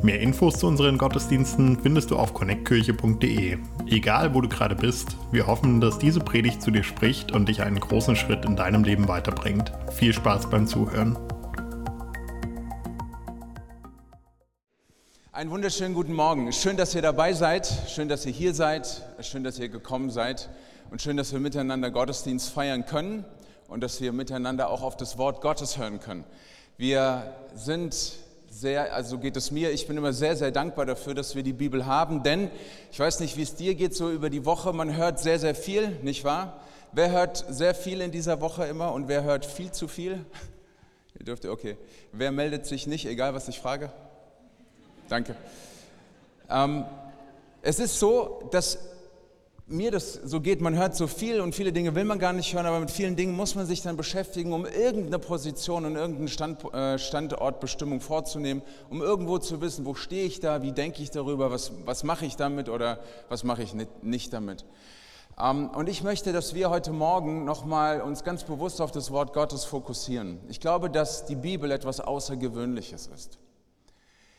Mehr Infos zu unseren Gottesdiensten findest du auf connectkirche.de. Egal, wo du gerade bist, wir hoffen, dass diese Predigt zu dir spricht und dich einen großen Schritt in deinem Leben weiterbringt. Viel Spaß beim Zuhören. Einen wunderschönen guten Morgen. Schön, dass ihr dabei seid. Schön, dass ihr hier seid. Schön, dass ihr gekommen seid. Und schön, dass wir miteinander Gottesdienst feiern können und dass wir miteinander auch auf das Wort Gottes hören können. Wir sind sehr, also geht es mir, ich bin immer sehr, sehr dankbar dafür, dass wir die Bibel haben, denn ich weiß nicht, wie es dir geht, so über die Woche, man hört sehr, sehr viel, nicht wahr? Wer hört sehr viel in dieser Woche immer und wer hört viel zu viel? Ihr dürft, okay. Wer meldet sich nicht, egal was ich frage? Danke. Ähm, es ist so, dass mir das so geht, man hört so viel und viele Dinge will man gar nicht hören, aber mit vielen Dingen muss man sich dann beschäftigen, um irgendeine Position und irgendeine Stand, äh, Standortbestimmung vorzunehmen, um irgendwo zu wissen, wo stehe ich da, wie denke ich darüber, was, was mache ich damit oder was mache ich nicht, nicht damit. Ähm, und ich möchte, dass wir heute Morgen nochmal uns ganz bewusst auf das Wort Gottes fokussieren. Ich glaube, dass die Bibel etwas Außergewöhnliches ist.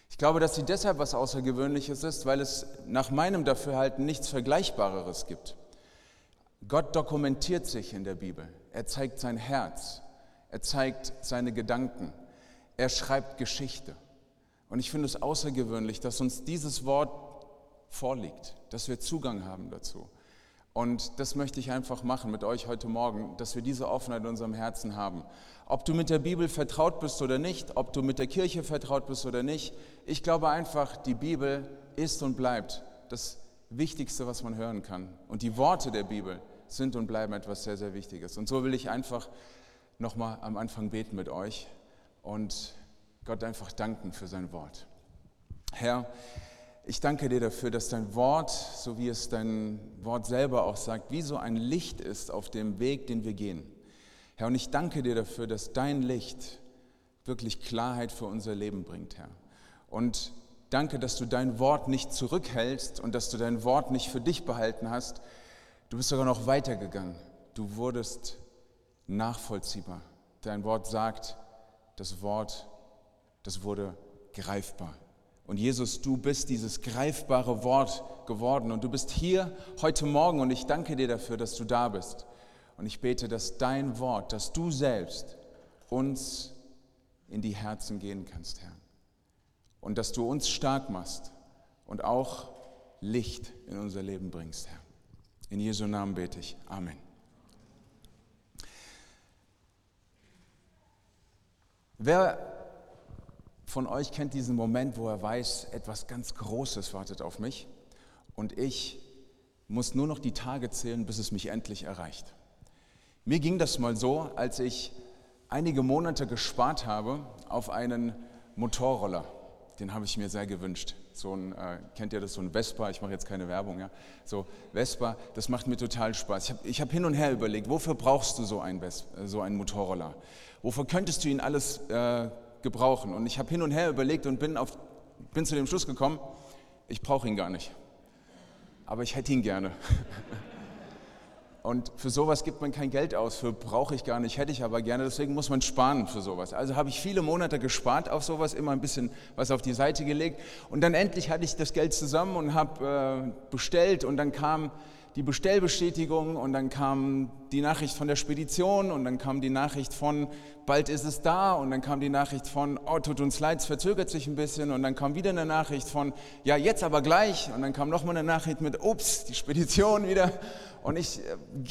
Ich glaube, dass sie deshalb was Außergewöhnliches ist, weil es nach meinem Dafürhalten nichts Vergleichbareres gibt. Gott dokumentiert sich in der Bibel. Er zeigt sein Herz. Er zeigt seine Gedanken. Er schreibt Geschichte. Und ich finde es außergewöhnlich, dass uns dieses Wort vorliegt, dass wir Zugang haben dazu. Und das möchte ich einfach machen mit euch heute Morgen, dass wir diese Offenheit in unserem Herzen haben. Ob du mit der Bibel vertraut bist oder nicht, ob du mit der Kirche vertraut bist oder nicht, ich glaube einfach, die Bibel ist und bleibt das Wichtigste, was man hören kann. Und die Worte der Bibel sind und bleiben etwas sehr, sehr Wichtiges. Und so will ich einfach nochmal am Anfang beten mit euch und Gott einfach danken für sein Wort. Herr, ich danke dir dafür, dass dein Wort, so wie es dein Wort selber auch sagt, wie so ein Licht ist auf dem Weg, den wir gehen. Herr, und ich danke dir dafür, dass dein Licht wirklich Klarheit für unser Leben bringt, Herr. Und danke, dass du dein Wort nicht zurückhältst und dass du dein Wort nicht für dich behalten hast. Du bist sogar noch weitergegangen. Du wurdest nachvollziehbar. Dein Wort sagt, das Wort, das wurde greifbar. Und Jesus, du bist dieses greifbare Wort geworden und du bist hier heute Morgen und ich danke dir dafür, dass du da bist. Und ich bete, dass dein Wort, dass du selbst uns in die Herzen gehen kannst, Herr. Und dass du uns stark machst und auch Licht in unser Leben bringst, Herr. In Jesu Namen bete ich. Amen. Wer von euch kennt diesen Moment, wo er weiß, etwas ganz Großes wartet auf mich und ich muss nur noch die Tage zählen, bis es mich endlich erreicht. Mir ging das mal so, als ich einige Monate gespart habe auf einen Motorroller. Den habe ich mir sehr gewünscht. So ein, äh, kennt ihr das, so ein Vespa? Ich mache jetzt keine Werbung, ja. So Vespa, das macht mir total Spaß. Ich habe hab hin und her überlegt, wofür brauchst du so einen, Vespa, so einen Motorroller? Wofür könntest du ihn alles äh, gebrauchen. Und ich habe hin und her überlegt und bin, auf, bin zu dem Schluss gekommen, ich brauche ihn gar nicht. Aber ich hätte ihn gerne. Und für sowas gibt man kein Geld aus, für brauche ich gar nicht, hätte ich aber gerne, deswegen muss man sparen für sowas. Also habe ich viele Monate gespart auf sowas, immer ein bisschen was auf die Seite gelegt und dann endlich hatte ich das Geld zusammen und habe äh, bestellt und dann kam die Bestellbestätigung und dann kam die Nachricht von der Spedition und dann kam die Nachricht von, bald ist es da und dann kam die Nachricht von, oh, tut uns leid, es verzögert sich ein bisschen und dann kam wieder eine Nachricht von, ja, jetzt aber gleich und dann kam nochmal eine Nachricht mit, ups, die Spedition wieder und ich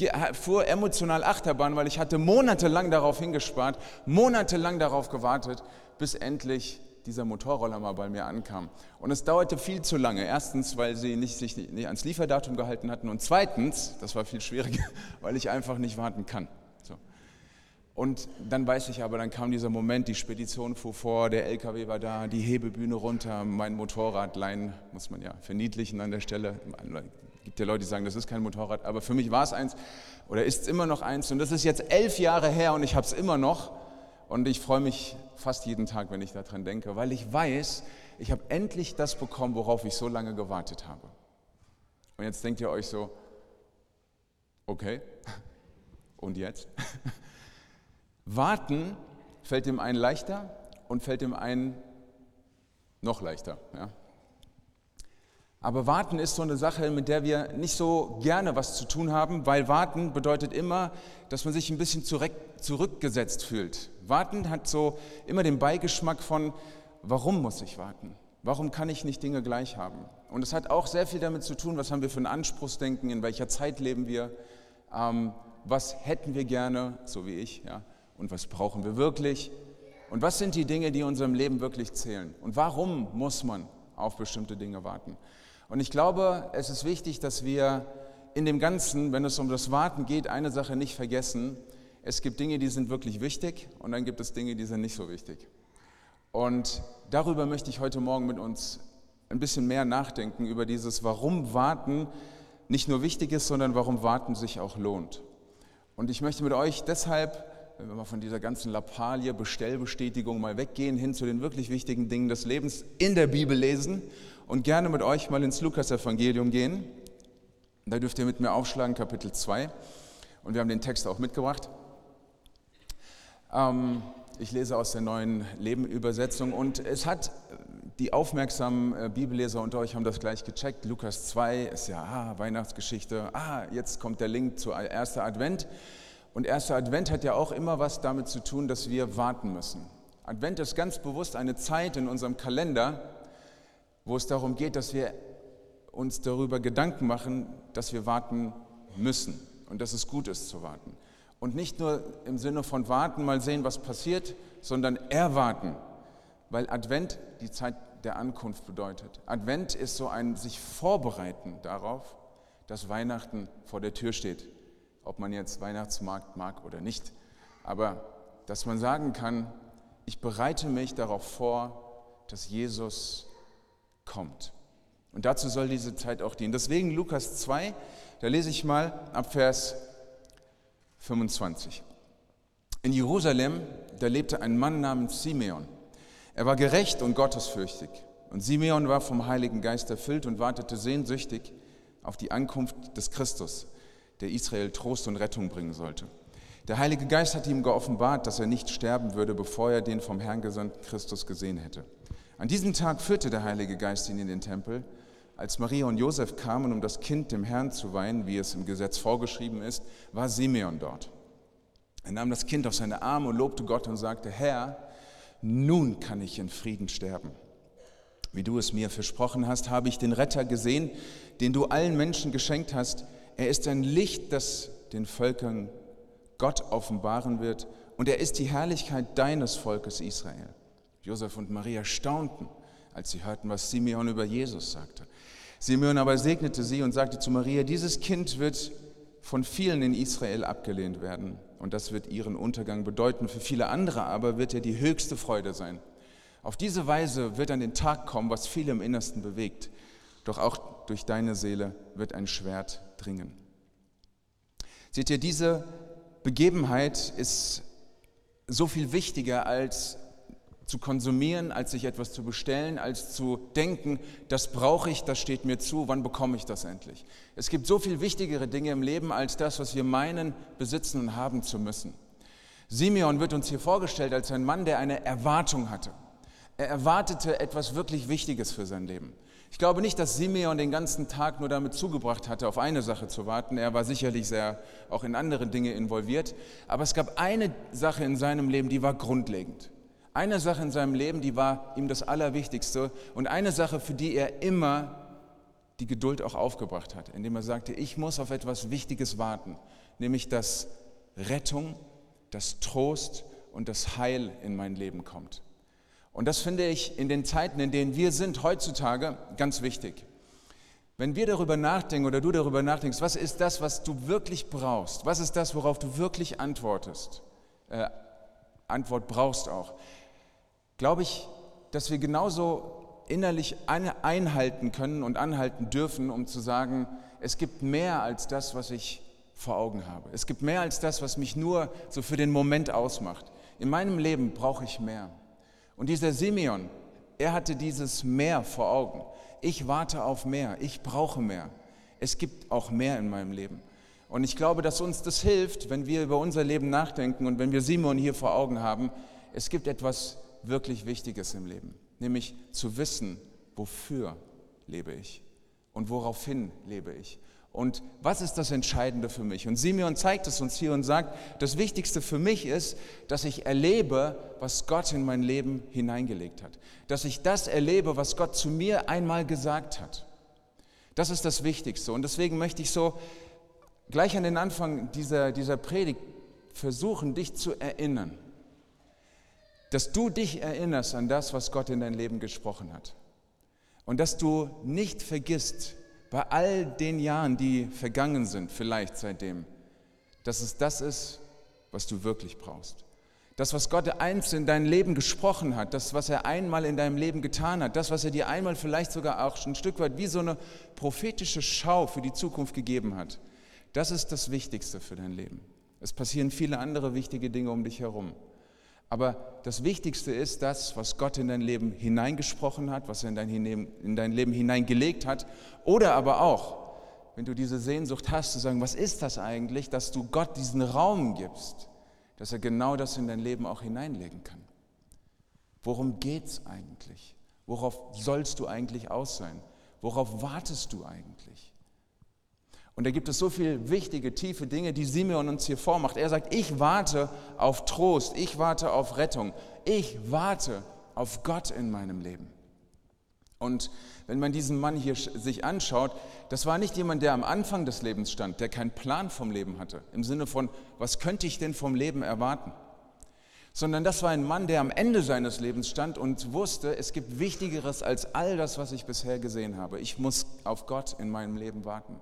äh, fuhr emotional Achterbahn, weil ich hatte monatelang darauf hingespart, monatelang darauf gewartet, bis endlich dieser Motorroller mal bei mir ankam. Und es dauerte viel zu lange. Erstens, weil sie nicht, sich nicht ans Lieferdatum gehalten hatten. Und zweitens, das war viel schwieriger, weil ich einfach nicht warten kann. So. Und dann weiß ich aber, dann kam dieser Moment, die Spedition fuhr vor, der LKW war da, die Hebebühne runter, mein Motorradlein, muss man ja verniedlichen an der Stelle, Es gibt ja Leute, die sagen, das ist kein Motorrad, aber für mich war es eins oder ist es immer noch eins. Und das ist jetzt elf Jahre her und ich habe es immer noch. Und ich freue mich fast jeden Tag, wenn ich daran denke, weil ich weiß, ich habe endlich das bekommen, worauf ich so lange gewartet habe. Und jetzt denkt ihr euch so, okay, und jetzt? Warten fällt dem einen leichter und fällt dem einen noch leichter. Ja? Aber warten ist so eine Sache, mit der wir nicht so gerne was zu tun haben, weil warten bedeutet immer, dass man sich ein bisschen zurück, zurückgesetzt fühlt. Warten hat so immer den Beigeschmack von, warum muss ich warten? Warum kann ich nicht Dinge gleich haben? Und es hat auch sehr viel damit zu tun, was haben wir für ein Anspruchsdenken, in welcher Zeit leben wir, ähm, was hätten wir gerne, so wie ich, ja, und was brauchen wir wirklich und was sind die Dinge, die in unserem Leben wirklich zählen und warum muss man auf bestimmte Dinge warten. Und ich glaube, es ist wichtig, dass wir in dem Ganzen, wenn es um das Warten geht, eine Sache nicht vergessen. Es gibt Dinge, die sind wirklich wichtig und dann gibt es Dinge, die sind nicht so wichtig. Und darüber möchte ich heute Morgen mit uns ein bisschen mehr nachdenken, über dieses, warum Warten nicht nur wichtig ist, sondern warum Warten sich auch lohnt. Und ich möchte mit euch deshalb, wenn wir mal von dieser ganzen Lappalie, Bestellbestätigung mal weggehen, hin zu den wirklich wichtigen Dingen des Lebens in der Bibel lesen und gerne mit euch mal ins Lukas-Evangelium gehen. Da dürft ihr mit mir aufschlagen, Kapitel 2. Und wir haben den Text auch mitgebracht. Ähm, ich lese aus der neuen Leben-Übersetzung und es hat die aufmerksamen äh, Bibelleser unter euch haben das gleich gecheckt. Lukas 2 ist ja ah, Weihnachtsgeschichte. Ah, jetzt kommt der Link zu 1. Advent. Und 1. Advent hat ja auch immer was damit zu tun, dass wir warten müssen. Advent ist ganz bewusst eine Zeit in unserem Kalender, wo es darum geht, dass wir uns darüber Gedanken machen, dass wir warten müssen und dass es gut ist zu warten. Und nicht nur im Sinne von warten, mal sehen, was passiert, sondern erwarten. Weil Advent die Zeit der Ankunft bedeutet. Advent ist so ein sich vorbereiten darauf, dass Weihnachten vor der Tür steht. Ob man jetzt Weihnachtsmarkt mag oder nicht. Aber dass man sagen kann, ich bereite mich darauf vor, dass Jesus kommt. Und dazu soll diese Zeit auch dienen. Deswegen Lukas 2, da lese ich mal ab Vers 25. In Jerusalem, da lebte ein Mann namens Simeon. Er war gerecht und gottesfürchtig. Und Simeon war vom Heiligen Geist erfüllt und wartete sehnsüchtig auf die Ankunft des Christus, der Israel Trost und Rettung bringen sollte. Der Heilige Geist hatte ihm geoffenbart, dass er nicht sterben würde, bevor er den vom Herrn gesandten Christus gesehen hätte. An diesem Tag führte der Heilige Geist ihn in den Tempel als Maria und Josef kamen, um das Kind dem Herrn zu weihen, wie es im Gesetz vorgeschrieben ist, war Simeon dort. Er nahm das Kind auf seine Arme und lobte Gott und sagte, Herr, nun kann ich in Frieden sterben. Wie du es mir versprochen hast, habe ich den Retter gesehen, den du allen Menschen geschenkt hast. Er ist ein Licht, das den Völkern Gott offenbaren wird, und er ist die Herrlichkeit deines Volkes Israel. Josef und Maria staunten, als sie hörten, was Simeon über Jesus sagte. Simeon aber segnete sie und sagte zu Maria, dieses Kind wird von vielen in Israel abgelehnt werden und das wird ihren Untergang bedeuten. Für viele andere aber wird er die höchste Freude sein. Auf diese Weise wird an den Tag kommen, was viele im Innersten bewegt. Doch auch durch deine Seele wird ein Schwert dringen. Seht ihr, diese Begebenheit ist so viel wichtiger als zu konsumieren, als sich etwas zu bestellen, als zu denken, das brauche ich, das steht mir zu, wann bekomme ich das endlich? Es gibt so viel wichtigere Dinge im Leben als das, was wir meinen, besitzen und haben zu müssen. Simeon wird uns hier vorgestellt als ein Mann, der eine Erwartung hatte. Er erwartete etwas wirklich Wichtiges für sein Leben. Ich glaube nicht, dass Simeon den ganzen Tag nur damit zugebracht hatte, auf eine Sache zu warten. Er war sicherlich sehr auch in andere Dinge involviert. Aber es gab eine Sache in seinem Leben, die war grundlegend. Eine Sache in seinem Leben, die war ihm das Allerwichtigste und eine Sache, für die er immer die Geduld auch aufgebracht hat, indem er sagte, ich muss auf etwas Wichtiges warten, nämlich dass Rettung, dass Trost und das Heil in mein Leben kommt. Und das finde ich in den Zeiten, in denen wir sind heutzutage, ganz wichtig. Wenn wir darüber nachdenken oder du darüber nachdenkst, was ist das, was du wirklich brauchst? Was ist das, worauf du wirklich antwortest? Äh, Antwort brauchst auch glaube ich, dass wir genauso innerlich einhalten können und anhalten dürfen, um zu sagen, es gibt mehr als das, was ich vor Augen habe. Es gibt mehr als das, was mich nur so für den Moment ausmacht. In meinem Leben brauche ich mehr. Und dieser Simeon, er hatte dieses Mehr vor Augen. Ich warte auf mehr, ich brauche mehr. Es gibt auch mehr in meinem Leben. Und ich glaube, dass uns das hilft, wenn wir über unser Leben nachdenken und wenn wir Simon hier vor Augen haben. Es gibt etwas wirklich Wichtiges im Leben, nämlich zu wissen, wofür lebe ich und woraufhin lebe ich. Und was ist das Entscheidende für mich? Und Simeon zeigt es uns hier und sagt, das Wichtigste für mich ist, dass ich erlebe, was Gott in mein Leben hineingelegt hat. Dass ich das erlebe, was Gott zu mir einmal gesagt hat. Das ist das Wichtigste. Und deswegen möchte ich so gleich an den Anfang dieser, dieser Predigt versuchen, dich zu erinnern. Dass du dich erinnerst an das, was Gott in dein Leben gesprochen hat. Und dass du nicht vergisst, bei all den Jahren, die vergangen sind, vielleicht seitdem, dass es das ist, was du wirklich brauchst. Das, was Gott einst in dein Leben gesprochen hat, das, was er einmal in deinem Leben getan hat, das, was er dir einmal vielleicht sogar auch ein Stück weit wie so eine prophetische Schau für die Zukunft gegeben hat, das ist das Wichtigste für dein Leben. Es passieren viele andere wichtige Dinge um dich herum. Aber das Wichtigste ist das, was Gott in dein Leben hineingesprochen hat, was er in dein, in dein Leben hineingelegt hat. Oder aber auch, wenn du diese Sehnsucht hast, zu sagen, was ist das eigentlich, dass du Gott diesen Raum gibst, dass er genau das in dein Leben auch hineinlegen kann. Worum geht es eigentlich? Worauf sollst du eigentlich aus sein? Worauf wartest du eigentlich? Und da gibt es so viele wichtige, tiefe Dinge, die Simeon uns hier vormacht. Er sagt, ich warte auf Trost, ich warte auf Rettung, ich warte auf Gott in meinem Leben. Und wenn man diesen Mann hier sich anschaut, das war nicht jemand, der am Anfang des Lebens stand, der keinen Plan vom Leben hatte, im Sinne von, was könnte ich denn vom Leben erwarten? Sondern das war ein Mann, der am Ende seines Lebens stand und wusste, es gibt Wichtigeres als all das, was ich bisher gesehen habe. Ich muss auf Gott in meinem Leben warten.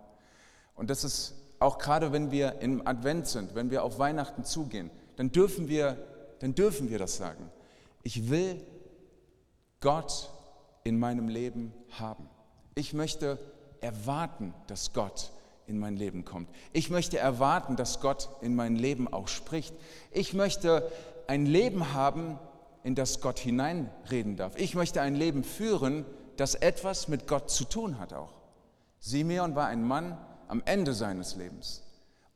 Und das ist auch gerade, wenn wir im Advent sind, wenn wir auf Weihnachten zugehen, dann dürfen wir, dann dürfen wir das sagen. Ich will Gott in meinem Leben haben. Ich möchte erwarten, dass Gott in mein Leben kommt. Ich möchte erwarten, dass Gott in mein Leben auch spricht. Ich möchte ein Leben haben, in das Gott hineinreden darf. Ich möchte ein Leben führen, das etwas mit Gott zu tun hat auch. Simeon war ein Mann, am Ende seines Lebens.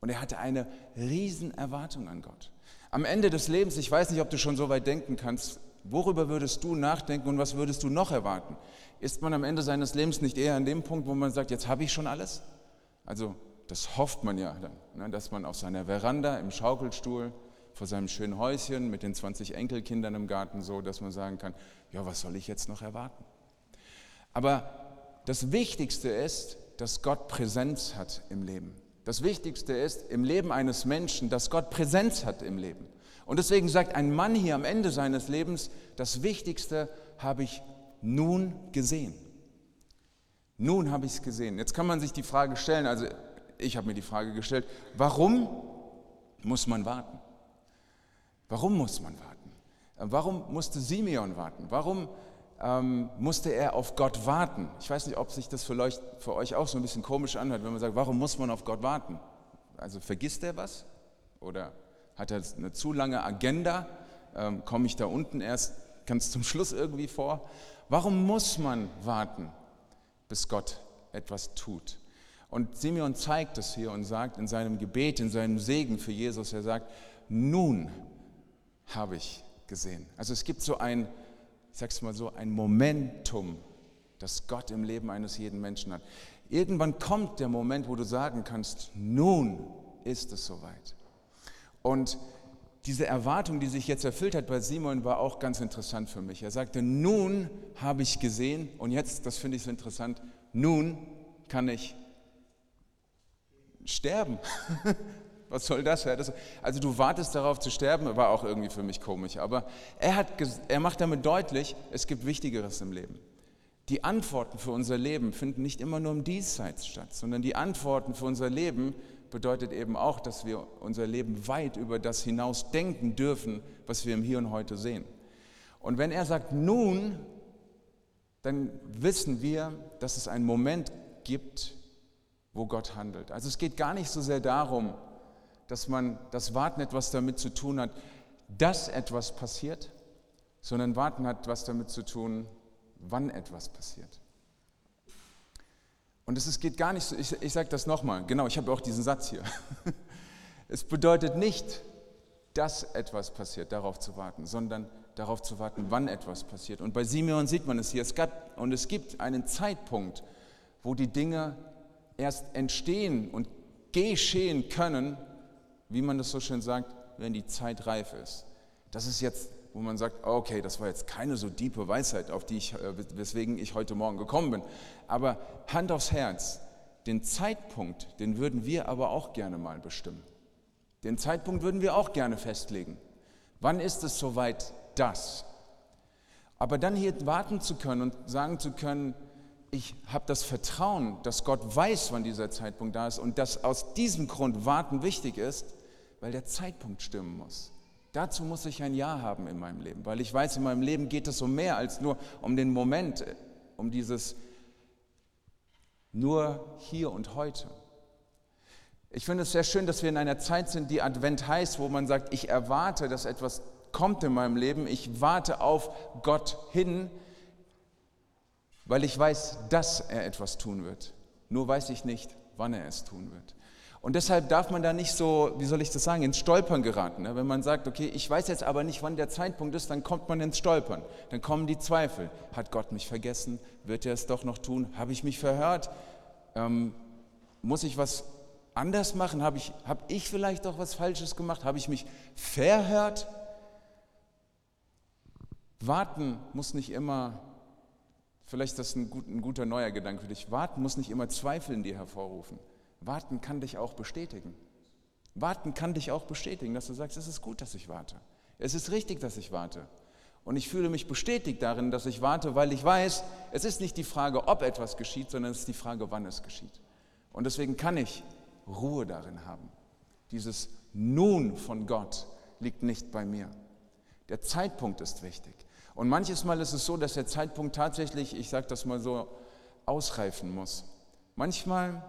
Und er hatte eine riesen Erwartung an Gott. Am Ende des Lebens, ich weiß nicht, ob du schon so weit denken kannst, worüber würdest du nachdenken und was würdest du noch erwarten? Ist man am Ende seines Lebens nicht eher an dem Punkt, wo man sagt, jetzt habe ich schon alles? Also das hofft man ja dann, ne, dass man auf seiner Veranda im Schaukelstuhl vor seinem schönen Häuschen mit den 20 Enkelkindern im Garten so, dass man sagen kann, ja, was soll ich jetzt noch erwarten? Aber das Wichtigste ist, dass Gott Präsenz hat im Leben. Das Wichtigste ist im Leben eines Menschen, dass Gott Präsenz hat im Leben. Und deswegen sagt ein Mann hier am Ende seines Lebens, das Wichtigste habe ich nun gesehen. Nun habe ich es gesehen. Jetzt kann man sich die Frage stellen, also ich habe mir die Frage gestellt, warum muss man warten? Warum muss man warten? Warum musste Simeon warten? Warum ähm, musste er auf Gott warten. Ich weiß nicht, ob sich das für euch, für euch auch so ein bisschen komisch anhört, wenn man sagt, warum muss man auf Gott warten? Also vergisst er was? Oder hat er eine zu lange Agenda? Ähm, Komme ich da unten erst ganz zum Schluss irgendwie vor? Warum muss man warten, bis Gott etwas tut? Und Simeon zeigt es hier und sagt in seinem Gebet, in seinem Segen für Jesus, er sagt, nun habe ich gesehen. Also es gibt so ein ich sage es mal so, ein Momentum, das Gott im Leben eines jeden Menschen hat. Irgendwann kommt der Moment, wo du sagen kannst, nun ist es soweit. Und diese Erwartung, die sich jetzt erfüllt hat bei Simon, war auch ganz interessant für mich. Er sagte, nun habe ich gesehen und jetzt, das finde ich so interessant, nun kann ich sterben. Was soll das? Also du wartest darauf zu sterben, war auch irgendwie für mich komisch. Aber er, hat, er macht damit deutlich, es gibt Wichtigeres im Leben. Die Antworten für unser Leben finden nicht immer nur im Diesseits statt, sondern die Antworten für unser Leben bedeutet eben auch, dass wir unser Leben weit über das hinaus denken dürfen, was wir im Hier und Heute sehen. Und wenn er sagt nun, dann wissen wir, dass es einen Moment gibt, wo Gott handelt. Also es geht gar nicht so sehr darum, dass man das Warten etwas damit zu tun hat, dass etwas passiert, sondern Warten hat was damit zu tun, wann etwas passiert. Und es geht gar nicht so, ich, ich sage das nochmal, genau, ich habe auch diesen Satz hier. Es bedeutet nicht, dass etwas passiert, darauf zu warten, sondern darauf zu warten, wann etwas passiert. Und bei Simeon sieht man es hier. Es gab, und es gibt einen Zeitpunkt, wo die Dinge erst entstehen und geschehen können, wie man das so schön sagt, wenn die Zeit reif ist. Das ist jetzt, wo man sagt, okay, das war jetzt keine so diepe Weisheit, auf die ich, äh, weswegen ich heute Morgen gekommen bin. Aber Hand aufs Herz, den Zeitpunkt, den würden wir aber auch gerne mal bestimmen. Den Zeitpunkt würden wir auch gerne festlegen. Wann ist es soweit das? Aber dann hier warten zu können und sagen zu können, ich habe das Vertrauen, dass Gott weiß, wann dieser Zeitpunkt da ist und dass aus diesem Grund Warten wichtig ist, weil der Zeitpunkt stimmen muss. Dazu muss ich ein Ja haben in meinem Leben, weil ich weiß, in meinem Leben geht es um mehr als nur um den Moment, um dieses nur hier und heute. Ich finde es sehr schön, dass wir in einer Zeit sind, die Advent heißt, wo man sagt, ich erwarte, dass etwas kommt in meinem Leben, ich warte auf Gott hin, weil ich weiß, dass er etwas tun wird. Nur weiß ich nicht, wann er es tun wird. Und deshalb darf man da nicht so, wie soll ich das sagen, ins Stolpern geraten. Ne? Wenn man sagt, okay, ich weiß jetzt aber nicht, wann der Zeitpunkt ist, dann kommt man ins Stolpern. Dann kommen die Zweifel. Hat Gott mich vergessen? Wird er es doch noch tun? Habe ich mich verhört? Ähm, muss ich was anders machen? Habe ich, hab ich vielleicht auch was Falsches gemacht? Habe ich mich verhört? Warten muss nicht immer, vielleicht ist das ein, gut, ein guter neuer Gedanke für dich, warten muss nicht immer Zweifel in dir hervorrufen. Warten kann dich auch bestätigen. Warten kann dich auch bestätigen, dass du sagst, es ist gut, dass ich warte. Es ist richtig, dass ich warte. Und ich fühle mich bestätigt darin, dass ich warte, weil ich weiß, es ist nicht die Frage, ob etwas geschieht, sondern es ist die Frage, wann es geschieht. Und deswegen kann ich Ruhe darin haben. Dieses Nun von Gott liegt nicht bei mir. Der Zeitpunkt ist wichtig. Und manches Mal ist es so, dass der Zeitpunkt tatsächlich, ich sage das mal so, ausreifen muss. Manchmal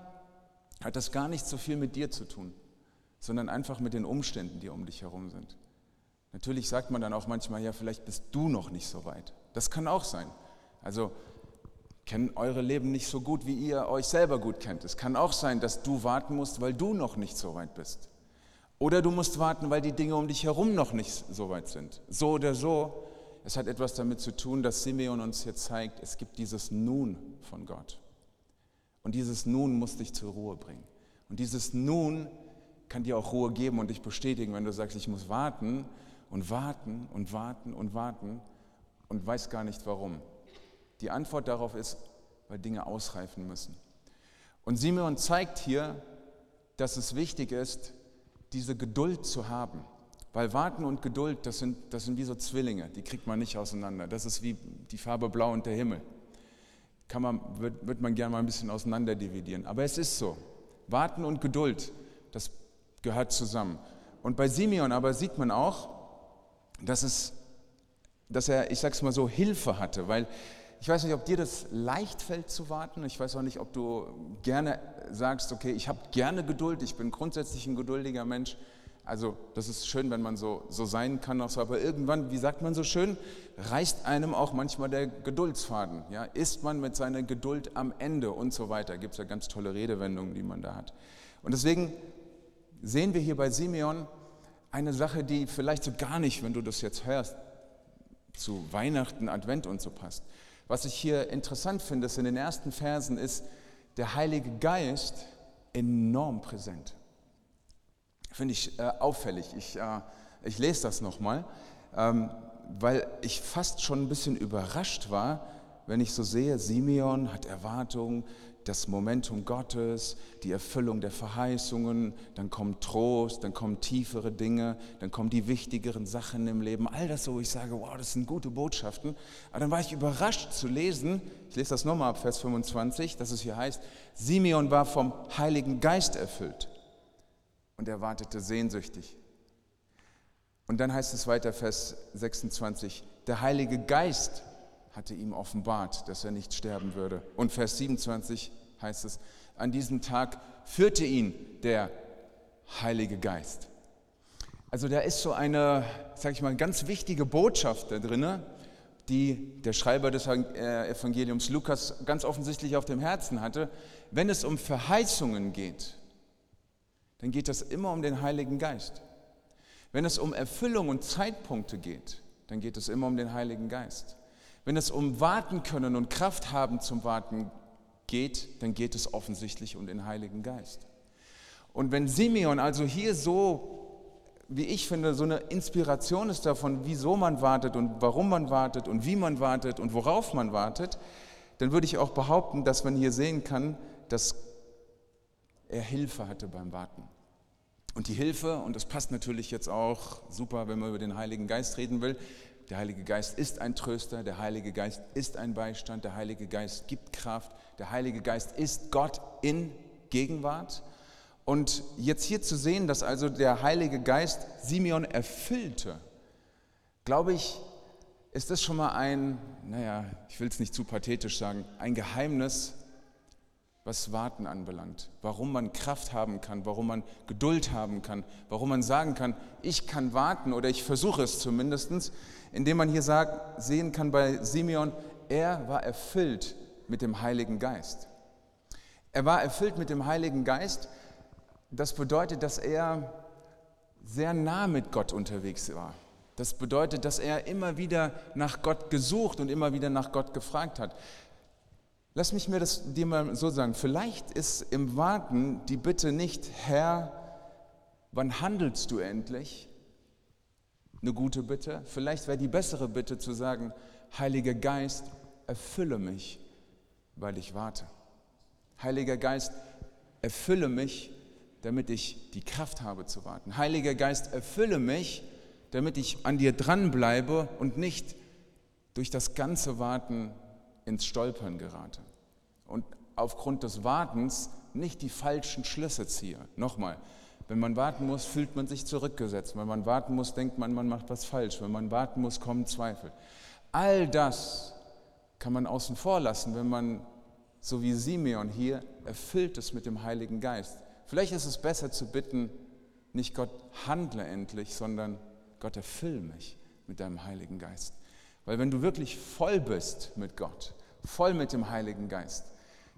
hat das gar nicht so viel mit dir zu tun, sondern einfach mit den Umständen, die um dich herum sind. Natürlich sagt man dann auch manchmal, ja, vielleicht bist du noch nicht so weit. Das kann auch sein. Also kennen eure Leben nicht so gut, wie ihr euch selber gut kennt. Es kann auch sein, dass du warten musst, weil du noch nicht so weit bist. Oder du musst warten, weil die Dinge um dich herum noch nicht so weit sind. So oder so, es hat etwas damit zu tun, dass Simeon uns hier zeigt, es gibt dieses Nun von Gott. Und dieses Nun muss dich zur Ruhe bringen. Und dieses Nun kann dir auch Ruhe geben und dich bestätigen, wenn du sagst, ich muss warten und warten und warten und warten und weiß gar nicht warum. Die Antwort darauf ist, weil Dinge ausreifen müssen. Und Simeon zeigt hier, dass es wichtig ist, diese Geduld zu haben. Weil Warten und Geduld, das sind, das sind wie so Zwillinge, die kriegt man nicht auseinander. Das ist wie die Farbe Blau und der Himmel. Kann man, wird, wird man gerne mal ein bisschen auseinander dividieren. Aber es ist so. Warten und Geduld, das gehört zusammen. Und bei Simeon aber sieht man auch, dass, es, dass er, ich sag's mal so, Hilfe hatte, weil ich weiß nicht, ob dir das leicht fällt zu warten. Ich weiß auch nicht, ob du gerne sagst, okay, ich habe gerne Geduld, ich bin grundsätzlich ein geduldiger Mensch. Also das ist schön, wenn man so, so sein kann, auch so, aber irgendwann, wie sagt man so schön, reißt einem auch manchmal der Geduldsfaden. Ja? Ist man mit seiner Geduld am Ende und so weiter. Gibt es ja ganz tolle Redewendungen, die man da hat. Und deswegen sehen wir hier bei Simeon eine Sache, die vielleicht so gar nicht, wenn du das jetzt hörst, zu Weihnachten, Advent und so passt. Was ich hier interessant finde, ist in den ersten Versen ist der Heilige Geist enorm präsent. Finde ich äh, auffällig. Ich, äh, ich lese das nochmal, ähm, weil ich fast schon ein bisschen überrascht war, wenn ich so sehe, Simeon hat Erwartungen, das Momentum Gottes, die Erfüllung der Verheißungen, dann kommt Trost, dann kommen tiefere Dinge, dann kommen die wichtigeren Sachen im Leben. All das so, wo ich sage, wow, das sind gute Botschaften. Aber dann war ich überrascht zu lesen, ich lese das nochmal ab Vers 25, dass es hier heißt, Simeon war vom Heiligen Geist erfüllt und er wartete sehnsüchtig. Und dann heißt es weiter, Vers 26, der Heilige Geist hatte ihm offenbart, dass er nicht sterben würde. Und Vers 27 heißt es, an diesem Tag führte ihn der Heilige Geist. Also da ist so eine, sage ich mal, ganz wichtige Botschaft da drin, die der Schreiber des äh, Evangeliums Lukas ganz offensichtlich auf dem Herzen hatte. Wenn es um Verheißungen geht, dann geht es immer um den Heiligen Geist. Wenn es um Erfüllung und Zeitpunkte geht, dann geht es immer um den Heiligen Geist. Wenn es um Warten können und Kraft haben zum Warten geht, dann geht es offensichtlich um den Heiligen Geist. Und wenn Simeon also hier so, wie ich finde, so eine Inspiration ist davon, wieso man wartet und warum man wartet und wie man wartet und worauf man wartet, dann würde ich auch behaupten, dass man hier sehen kann, dass er Hilfe hatte beim Warten. Und die Hilfe, und das passt natürlich jetzt auch super, wenn man über den Heiligen Geist reden will, der Heilige Geist ist ein Tröster, der Heilige Geist ist ein Beistand, der Heilige Geist gibt Kraft, der Heilige Geist ist Gott in Gegenwart. Und jetzt hier zu sehen, dass also der Heilige Geist Simeon erfüllte, glaube ich, ist das schon mal ein, naja, ich will es nicht zu pathetisch sagen, ein Geheimnis, was Warten anbelangt, warum man Kraft haben kann, warum man Geduld haben kann, warum man sagen kann, ich kann warten oder ich versuche es zumindest, indem man hier sagt, sehen kann bei Simeon, er war erfüllt mit dem Heiligen Geist. Er war erfüllt mit dem Heiligen Geist, das bedeutet, dass er sehr nah mit Gott unterwegs war. Das bedeutet, dass er immer wieder nach Gott gesucht und immer wieder nach Gott gefragt hat. Lass mich mir das dir mal so sagen. Vielleicht ist im Warten die Bitte nicht, Herr, wann handelst du endlich? Eine gute Bitte. Vielleicht wäre die bessere Bitte zu sagen, Heiliger Geist, erfülle mich, weil ich warte. Heiliger Geist, erfülle mich, damit ich die Kraft habe zu warten. Heiliger Geist, erfülle mich, damit ich an dir dranbleibe und nicht durch das ganze Warten ins Stolpern gerate und aufgrund des Wartens nicht die falschen Schlüsse ziehe. Nochmal, wenn man warten muss, fühlt man sich zurückgesetzt. Wenn man warten muss, denkt man, man macht was falsch. Wenn man warten muss, kommen Zweifel. All das kann man außen vor lassen, wenn man, so wie Simeon hier, erfüllt ist mit dem Heiligen Geist. Vielleicht ist es besser zu bitten, nicht Gott handle endlich, sondern Gott erfülle mich mit deinem Heiligen Geist. Weil wenn du wirklich voll bist mit Gott, voll mit dem Heiligen Geist,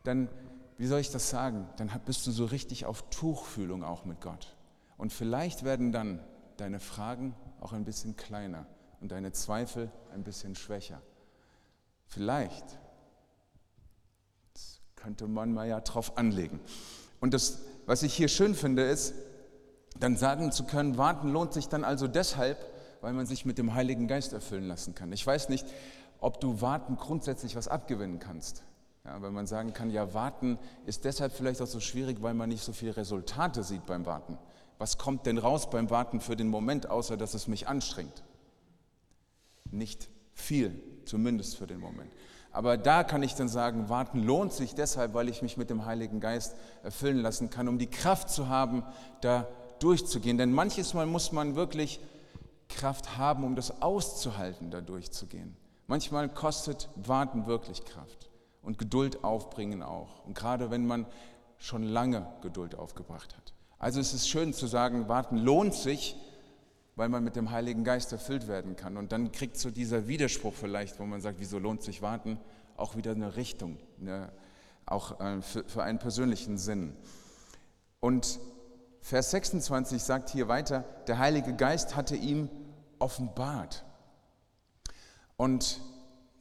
dann, wie soll ich das sagen, dann bist du so richtig auf Tuchfühlung auch mit Gott. Und vielleicht werden dann deine Fragen auch ein bisschen kleiner und deine Zweifel ein bisschen schwächer. Vielleicht. Das könnte man mal ja drauf anlegen. Und das, was ich hier schön finde, ist, dann sagen zu können, warten lohnt sich dann also deshalb, weil man sich mit dem Heiligen Geist erfüllen lassen kann. Ich weiß nicht, ob du Warten grundsätzlich was abgewinnen kannst. Ja, weil man sagen kann, ja, Warten ist deshalb vielleicht auch so schwierig, weil man nicht so viele Resultate sieht beim Warten. Was kommt denn raus beim Warten für den Moment, außer dass es mich anstrengt? Nicht viel, zumindest für den Moment. Aber da kann ich dann sagen, warten lohnt sich deshalb, weil ich mich mit dem Heiligen Geist erfüllen lassen kann, um die Kraft zu haben, da durchzugehen. Denn manches Mal muss man wirklich Kraft haben, um das auszuhalten, da durchzugehen. Manchmal kostet Warten wirklich Kraft und Geduld aufbringen auch. Und gerade wenn man schon lange Geduld aufgebracht hat. Also es ist schön zu sagen, Warten lohnt sich, weil man mit dem Heiligen Geist erfüllt werden kann. Und dann kriegt so dieser Widerspruch vielleicht, wo man sagt, wieso lohnt sich Warten, auch wieder eine Richtung, eine, auch äh, für, für einen persönlichen Sinn. Und Vers 26 sagt hier weiter, der Heilige Geist hatte ihm offenbart. Und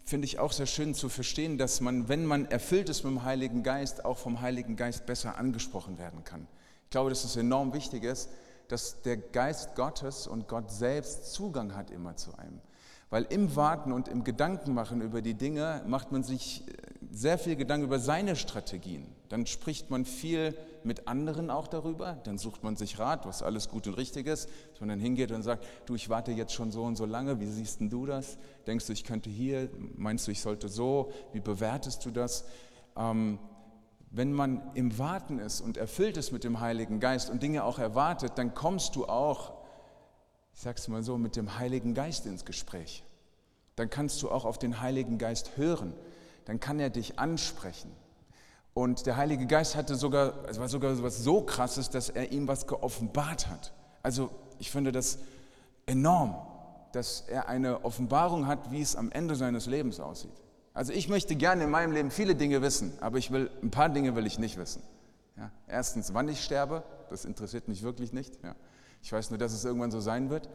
finde ich auch sehr schön zu verstehen, dass man, wenn man erfüllt ist mit dem Heiligen Geist, auch vom Heiligen Geist besser angesprochen werden kann. Ich glaube, dass es enorm wichtig ist, dass der Geist Gottes und Gott selbst Zugang hat immer zu einem. Weil im Warten und im Gedankenmachen über die Dinge macht man sich sehr viel Gedanken über seine Strategien. Dann spricht man viel mit anderen auch darüber, dann sucht man sich Rat, was alles gut und richtig ist, dass man dann hingeht und sagt, du, ich warte jetzt schon so und so lange, wie siehst denn du das? Denkst du, ich könnte hier, meinst du, ich sollte so, wie bewertest du das? Ähm, wenn man im Warten ist und erfüllt ist mit dem Heiligen Geist und Dinge auch erwartet, dann kommst du auch, ich sag's mal so, mit dem Heiligen Geist ins Gespräch. Dann kannst du auch auf den Heiligen Geist hören. Dann kann er dich ansprechen. Und der Heilige Geist hatte sogar, es war sogar etwas so krasses, dass er ihm was geoffenbart hat. Also ich finde das enorm, dass er eine Offenbarung hat, wie es am Ende seines Lebens aussieht. Also ich möchte gerne in meinem Leben viele Dinge wissen, aber ich will, ein paar Dinge will ich nicht wissen. Ja, erstens, wann ich sterbe, das interessiert mich wirklich nicht. Ja. Ich weiß nur, dass es irgendwann so sein wird.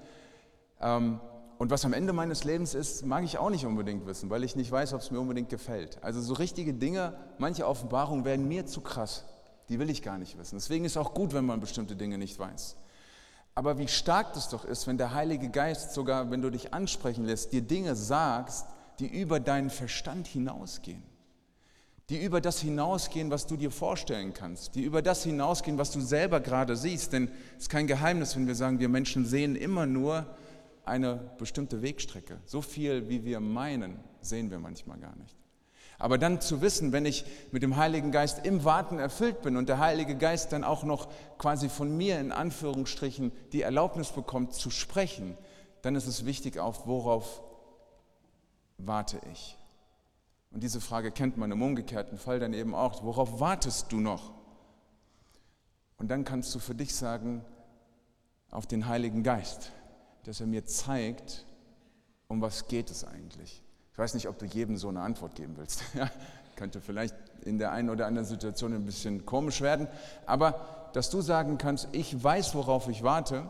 Ähm, und was am Ende meines Lebens ist, mag ich auch nicht unbedingt wissen, weil ich nicht weiß, ob es mir unbedingt gefällt. Also so richtige Dinge, manche Offenbarungen werden mir zu krass. Die will ich gar nicht wissen. Deswegen ist es auch gut, wenn man bestimmte Dinge nicht weiß. Aber wie stark das doch ist, wenn der Heilige Geist sogar, wenn du dich ansprechen lässt, dir Dinge sagst, die über deinen Verstand hinausgehen. Die über das hinausgehen, was du dir vorstellen kannst. Die über das hinausgehen, was du selber gerade siehst. Denn es ist kein Geheimnis, wenn wir sagen, wir Menschen sehen immer nur eine bestimmte Wegstrecke. So viel, wie wir meinen, sehen wir manchmal gar nicht. Aber dann zu wissen, wenn ich mit dem Heiligen Geist im Warten erfüllt bin und der Heilige Geist dann auch noch quasi von mir in Anführungsstrichen die Erlaubnis bekommt zu sprechen, dann ist es wichtig, auf worauf warte ich. Und diese Frage kennt man im umgekehrten Fall dann eben auch. Worauf wartest du noch? Und dann kannst du für dich sagen, auf den Heiligen Geist dass er mir zeigt, um was geht es eigentlich. Ich weiß nicht, ob du jedem so eine Antwort geben willst. Ja, könnte vielleicht in der einen oder anderen Situation ein bisschen komisch werden, aber dass du sagen kannst, ich weiß, worauf ich warte,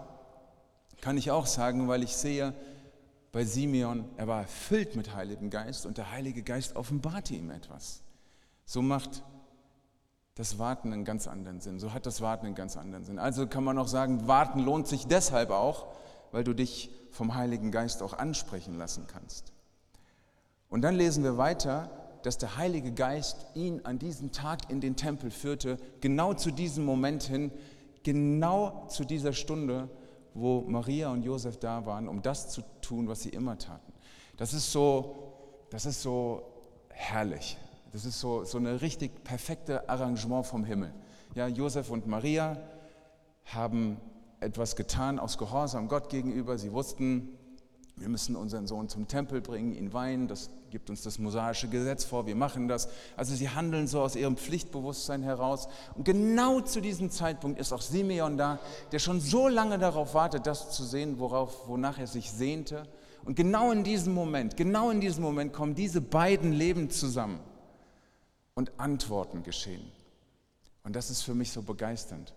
kann ich auch sagen, weil ich sehe, bei Simeon, er war erfüllt mit Heiligem Geist und der Heilige Geist offenbarte ihm etwas. So macht das Warten einen ganz anderen Sinn. So hat das Warten einen ganz anderen Sinn. Also kann man auch sagen, Warten lohnt sich deshalb auch, weil du dich vom Heiligen Geist auch ansprechen lassen kannst. Und dann lesen wir weiter, dass der Heilige Geist ihn an diesem Tag in den Tempel führte, genau zu diesem Moment hin, genau zu dieser Stunde, wo Maria und Josef da waren, um das zu tun, was sie immer taten. Das ist so, das ist so herrlich. Das ist so, so eine richtig perfekte Arrangement vom Himmel. Ja, Josef und Maria haben etwas getan aus Gehorsam Gott gegenüber. Sie wussten, wir müssen unseren Sohn zum Tempel bringen, ihn weinen. Das gibt uns das mosaische Gesetz vor. Wir machen das. Also sie handeln so aus ihrem Pflichtbewusstsein heraus. Und genau zu diesem Zeitpunkt ist auch Simeon da, der schon so lange darauf wartet, das zu sehen, worauf, wonach er sich sehnte. Und genau in diesem Moment, genau in diesem Moment kommen diese beiden Leben zusammen und Antworten geschehen. Und das ist für mich so begeisternd.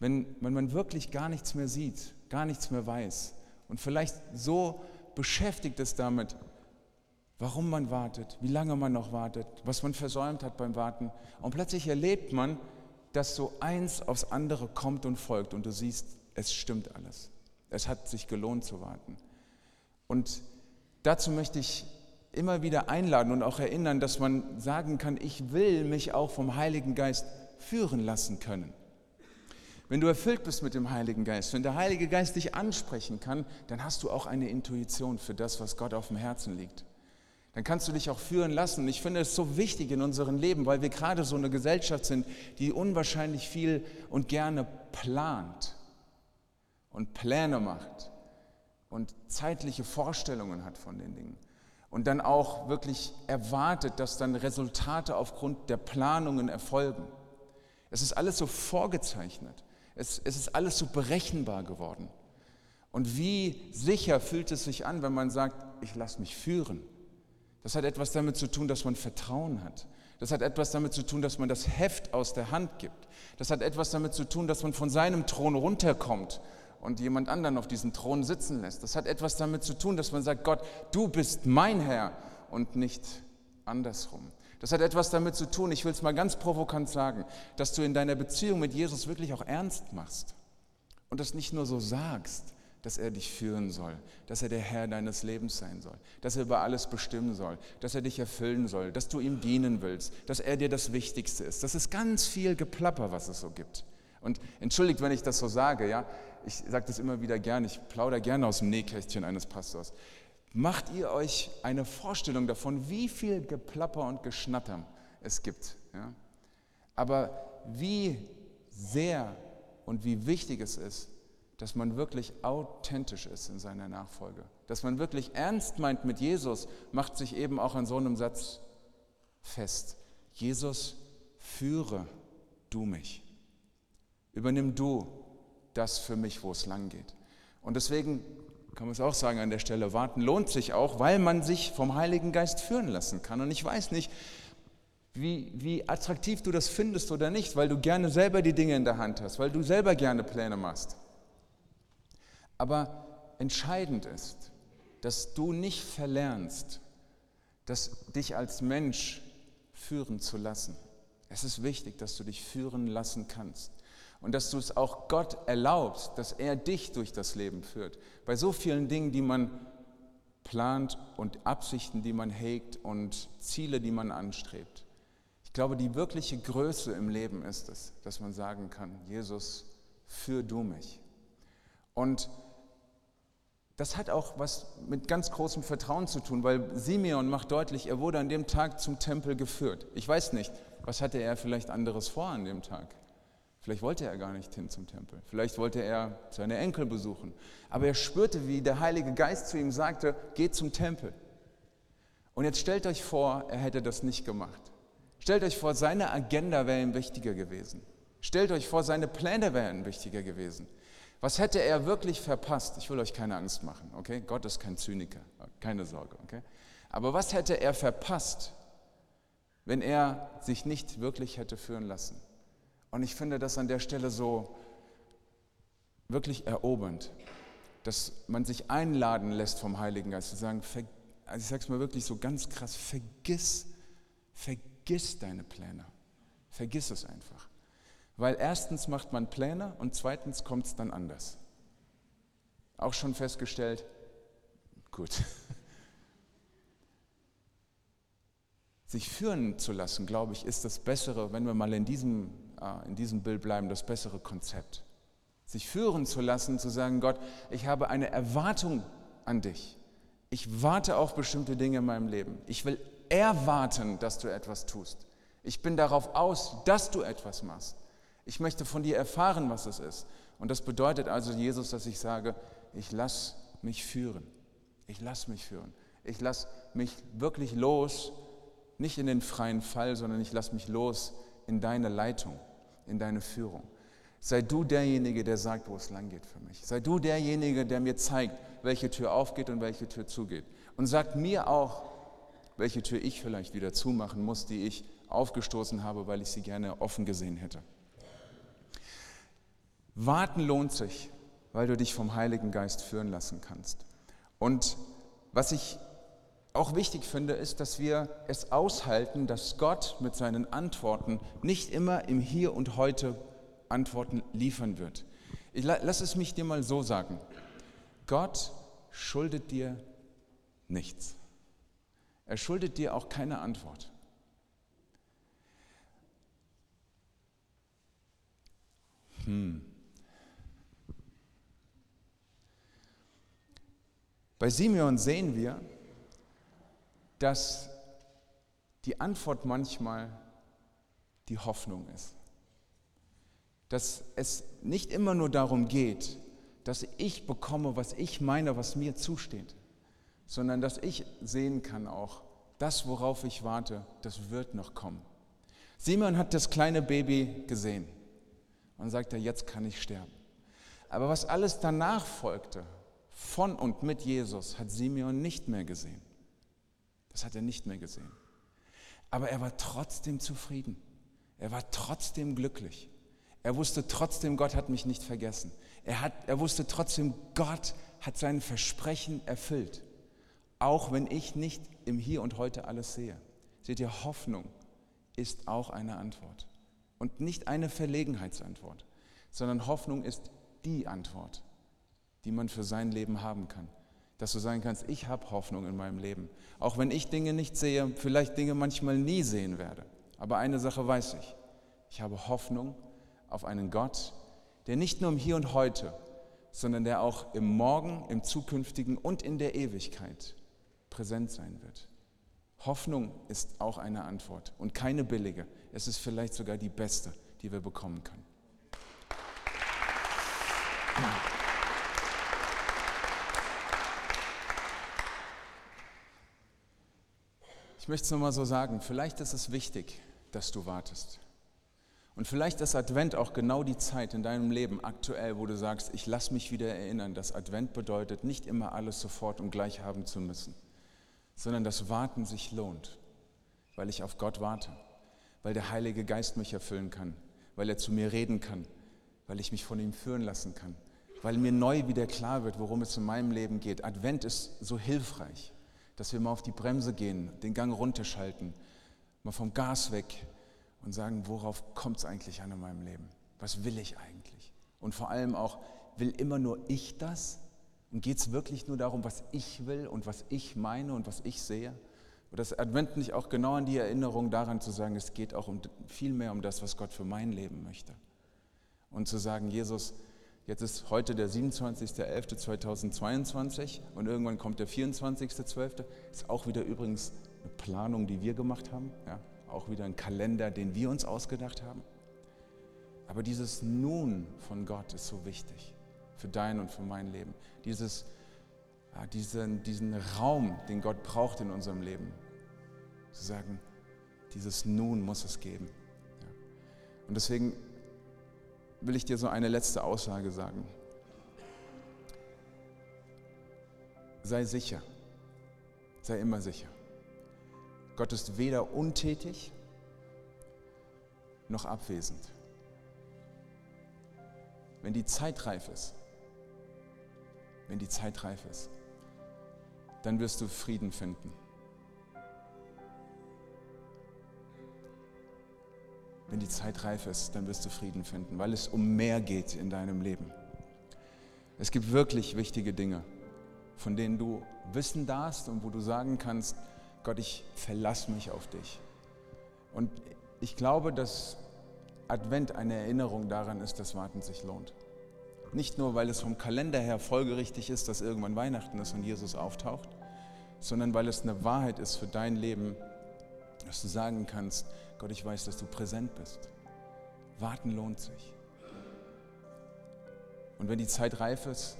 Wenn, wenn man wirklich gar nichts mehr sieht, gar nichts mehr weiß und vielleicht so beschäftigt ist damit, warum man wartet, wie lange man noch wartet, was man versäumt hat beim Warten. Und plötzlich erlebt man, dass so eins aufs andere kommt und folgt und du siehst, es stimmt alles. Es hat sich gelohnt zu warten. Und dazu möchte ich immer wieder einladen und auch erinnern, dass man sagen kann, ich will mich auch vom Heiligen Geist führen lassen können. Wenn du erfüllt bist mit dem Heiligen Geist, wenn der Heilige Geist dich ansprechen kann, dann hast du auch eine Intuition für das, was Gott auf dem Herzen liegt. Dann kannst du dich auch führen lassen. Ich finde es so wichtig in unserem Leben, weil wir gerade so eine Gesellschaft sind, die unwahrscheinlich viel und gerne plant und Pläne macht und zeitliche Vorstellungen hat von den Dingen. Und dann auch wirklich erwartet, dass dann Resultate aufgrund der Planungen erfolgen. Es ist alles so vorgezeichnet. Es, es ist alles so berechenbar geworden. Und wie sicher fühlt es sich an, wenn man sagt, ich lasse mich führen. Das hat etwas damit zu tun, dass man Vertrauen hat. Das hat etwas damit zu tun, dass man das Heft aus der Hand gibt. Das hat etwas damit zu tun, dass man von seinem Thron runterkommt und jemand anderen auf diesem Thron sitzen lässt. Das hat etwas damit zu tun, dass man sagt, Gott, du bist mein Herr und nicht andersrum. Das hat etwas damit zu tun, ich will es mal ganz provokant sagen, dass du in deiner Beziehung mit Jesus wirklich auch ernst machst und das nicht nur so sagst, dass er dich führen soll, dass er der Herr deines Lebens sein soll, dass er über alles bestimmen soll, dass er dich erfüllen soll, dass du ihm dienen willst, dass er dir das Wichtigste ist. Das ist ganz viel Geplapper, was es so gibt. Und entschuldigt, wenn ich das so sage, ja, ich sage das immer wieder gern, ich plaudere gerne aus dem Nähkästchen eines Pastors macht ihr euch eine Vorstellung davon, wie viel Geplapper und Geschnatter es gibt. Ja? Aber wie sehr und wie wichtig es ist, dass man wirklich authentisch ist in seiner Nachfolge. Dass man wirklich ernst meint mit Jesus, macht sich eben auch an so einem Satz fest. Jesus führe du mich. Übernimm du das für mich, wo es lang geht. Und deswegen kann man es auch sagen an der Stelle, warten lohnt sich auch, weil man sich vom Heiligen Geist führen lassen kann. Und ich weiß nicht, wie, wie attraktiv du das findest oder nicht, weil du gerne selber die Dinge in der Hand hast, weil du selber gerne Pläne machst. Aber entscheidend ist, dass du nicht verlernst, dass dich als Mensch führen zu lassen. Es ist wichtig, dass du dich führen lassen kannst und dass du es auch Gott erlaubst, dass er dich durch das Leben führt. Bei so vielen Dingen, die man plant und Absichten, die man hegt und Ziele, die man anstrebt. Ich glaube, die wirkliche Größe im Leben ist es, dass man sagen kann, Jesus, führ du mich. Und das hat auch was mit ganz großem Vertrauen zu tun, weil Simeon macht deutlich, er wurde an dem Tag zum Tempel geführt. Ich weiß nicht, was hatte er vielleicht anderes vor an dem Tag? Vielleicht wollte er gar nicht hin zum Tempel. Vielleicht wollte er seine Enkel besuchen. Aber er spürte, wie der Heilige Geist zu ihm sagte, geht zum Tempel. Und jetzt stellt euch vor, er hätte das nicht gemacht. Stellt euch vor, seine Agenda wäre ihm wichtiger gewesen. Stellt euch vor, seine Pläne wären wichtiger gewesen. Was hätte er wirklich verpasst? Ich will euch keine Angst machen, okay? Gott ist kein Zyniker, keine Sorge, okay? Aber was hätte er verpasst, wenn er sich nicht wirklich hätte führen lassen? Und ich finde das an der Stelle so wirklich erobernd, dass man sich einladen lässt vom Heiligen Geist, zu sagen, also ich sage es mal wirklich so ganz krass, vergiss, vergiss deine Pläne. Vergiss es einfach. Weil erstens macht man Pläne und zweitens kommt es dann anders. Auch schon festgestellt, gut. Sich führen zu lassen, glaube ich, ist das bessere, wenn wir mal in diesem, in diesem Bild bleiben, das bessere Konzept. Sich führen zu lassen, zu sagen, Gott, ich habe eine Erwartung an dich. Ich warte auf bestimmte Dinge in meinem Leben. Ich will erwarten, dass du etwas tust. Ich bin darauf aus, dass du etwas machst. Ich möchte von dir erfahren, was es ist. Und das bedeutet also, Jesus, dass ich sage, ich lasse mich führen. Ich lasse mich führen. Ich lasse mich wirklich los, nicht in den freien Fall, sondern ich lasse mich los in deine Leitung, in deine Führung. Sei du derjenige, der sagt, wo es lang geht für mich. Sei du derjenige, der mir zeigt, welche Tür aufgeht und welche Tür zugeht. Und sag mir auch, welche Tür ich vielleicht wieder zumachen muss, die ich aufgestoßen habe, weil ich sie gerne offen gesehen hätte. Warten lohnt sich, weil du dich vom Heiligen Geist führen lassen kannst. Und was ich auch wichtig finde, ist, dass wir es aushalten, dass Gott mit seinen Antworten nicht immer im Hier und Heute Antworten liefern wird. Ich, lass es mich dir mal so sagen. Gott schuldet dir nichts. Er schuldet dir auch keine Antwort. Hm. Bei Simeon sehen wir, dass die Antwort manchmal die Hoffnung ist. Dass es nicht immer nur darum geht, dass ich bekomme, was ich meine, was mir zusteht, sondern dass ich sehen kann auch, das, worauf ich warte, das wird noch kommen. Simeon hat das kleine Baby gesehen und sagte, jetzt kann ich sterben. Aber was alles danach folgte, von und mit Jesus hat Simeon nicht mehr gesehen. Das hat er nicht mehr gesehen. Aber er war trotzdem zufrieden. Er war trotzdem glücklich. Er wusste trotzdem, Gott hat mich nicht vergessen. Er, hat, er wusste trotzdem, Gott hat sein Versprechen erfüllt. Auch wenn ich nicht im Hier und Heute alles sehe. Seht ihr, Hoffnung ist auch eine Antwort. Und nicht eine Verlegenheitsantwort, sondern Hoffnung ist die Antwort die man für sein Leben haben kann. Dass du sagen kannst, ich habe Hoffnung in meinem Leben. Auch wenn ich Dinge nicht sehe, vielleicht Dinge manchmal nie sehen werde. Aber eine Sache weiß ich. Ich habe Hoffnung auf einen Gott, der nicht nur im Hier und Heute, sondern der auch im Morgen, im Zukünftigen und in der Ewigkeit präsent sein wird. Hoffnung ist auch eine Antwort und keine billige. Es ist vielleicht sogar die beste, die wir bekommen können. Ich möchte es nochmal so sagen, vielleicht ist es wichtig, dass du wartest. Und vielleicht ist Advent auch genau die Zeit in deinem Leben aktuell, wo du sagst, ich lass mich wieder erinnern, dass Advent bedeutet, nicht immer alles sofort und gleich haben zu müssen, sondern dass Warten sich lohnt, weil ich auf Gott warte, weil der Heilige Geist mich erfüllen kann, weil er zu mir reden kann, weil ich mich von ihm führen lassen kann, weil mir neu wieder klar wird, worum es in meinem Leben geht. Advent ist so hilfreich, dass wir mal auf die Bremse gehen, den Gang runterschalten, mal vom Gas weg und sagen, worauf kommt es eigentlich an in meinem Leben? Was will ich eigentlich? Und vor allem auch, will immer nur ich das? Und geht es wirklich nur darum, was ich will und was ich meine und was ich sehe? Oder ist Advent nicht auch genau an die Erinnerung daran zu sagen, es geht auch um, viel mehr um das, was Gott für mein Leben möchte? Und zu sagen, Jesus, jetzt ist heute der 27.11.2022 und irgendwann kommt der 24.12. Ist auch wieder übrigens eine Planung, die wir gemacht haben. Ja? auch wieder ein Kalender, den wir uns ausgedacht haben. Aber dieses Nun von Gott ist so wichtig für dein und für mein Leben. Dieses, ja, diesen, diesen Raum, den Gott braucht in unserem Leben. Zu sagen, dieses Nun muss es geben. Ja. Und deswegen will ich dir so eine letzte Aussage sagen. Sei sicher, sei immer sicher. Gott ist weder untätig noch abwesend. Wenn die Zeit reif ist, wenn die Zeit reif ist, dann wirst du Frieden finden. Wenn die Zeit reif ist, dann wirst du Frieden finden, weil es um mehr geht in deinem Leben. Es gibt wirklich wichtige Dinge, von denen du wissen darfst und wo du sagen kannst, Gott, ich verlasse mich auf dich. Und ich glaube, dass Advent eine Erinnerung daran ist, dass Warten sich lohnt. Nicht nur, weil es vom Kalender her folgerichtig ist, dass irgendwann Weihnachten ist und Jesus auftaucht, sondern weil es eine Wahrheit ist für dein Leben, dass du sagen kannst, Gott, ich weiß, dass du präsent bist. Warten lohnt sich. Und wenn die Zeit reif ist,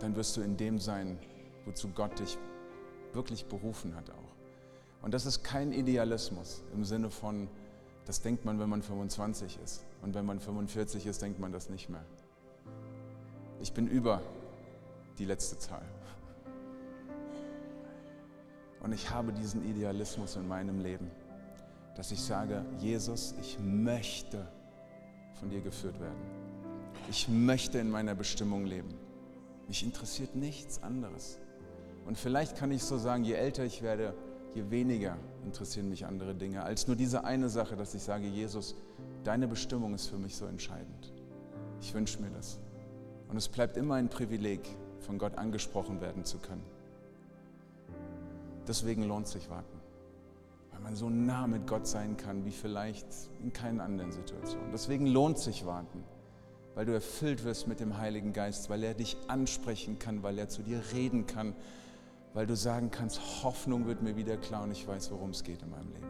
dann wirst du in dem sein, wozu Gott dich wirklich berufen hat auch. Und das ist kein Idealismus im Sinne von, das denkt man, wenn man 25 ist. Und wenn man 45 ist, denkt man das nicht mehr. Ich bin über die letzte Zahl. Und ich habe diesen Idealismus in meinem Leben, dass ich sage, Jesus, ich möchte von dir geführt werden. Ich möchte in meiner Bestimmung leben. Mich interessiert nichts anderes. Und vielleicht kann ich so sagen, je älter ich werde, je weniger interessieren mich andere Dinge, als nur diese eine Sache, dass ich sage, Jesus, deine Bestimmung ist für mich so entscheidend. Ich wünsche mir das. Und es bleibt immer ein Privileg, von Gott angesprochen werden zu können. Deswegen lohnt sich warten, weil man so nah mit Gott sein kann wie vielleicht in keinen anderen Situationen. Deswegen lohnt sich warten, weil du erfüllt wirst mit dem Heiligen Geist, weil er dich ansprechen kann, weil er zu dir reden kann, weil du sagen kannst, Hoffnung wird mir wieder klar und ich weiß, worum es geht in meinem Leben.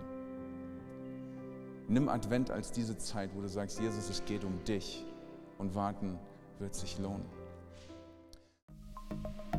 Nimm Advent als diese Zeit, wo du sagst, Jesus, es geht um dich und warten wird sich lohnen.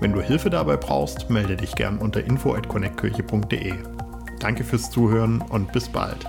Wenn du Hilfe dabei brauchst, melde dich gern unter info@connectkirche.de. Danke fürs Zuhören und bis bald.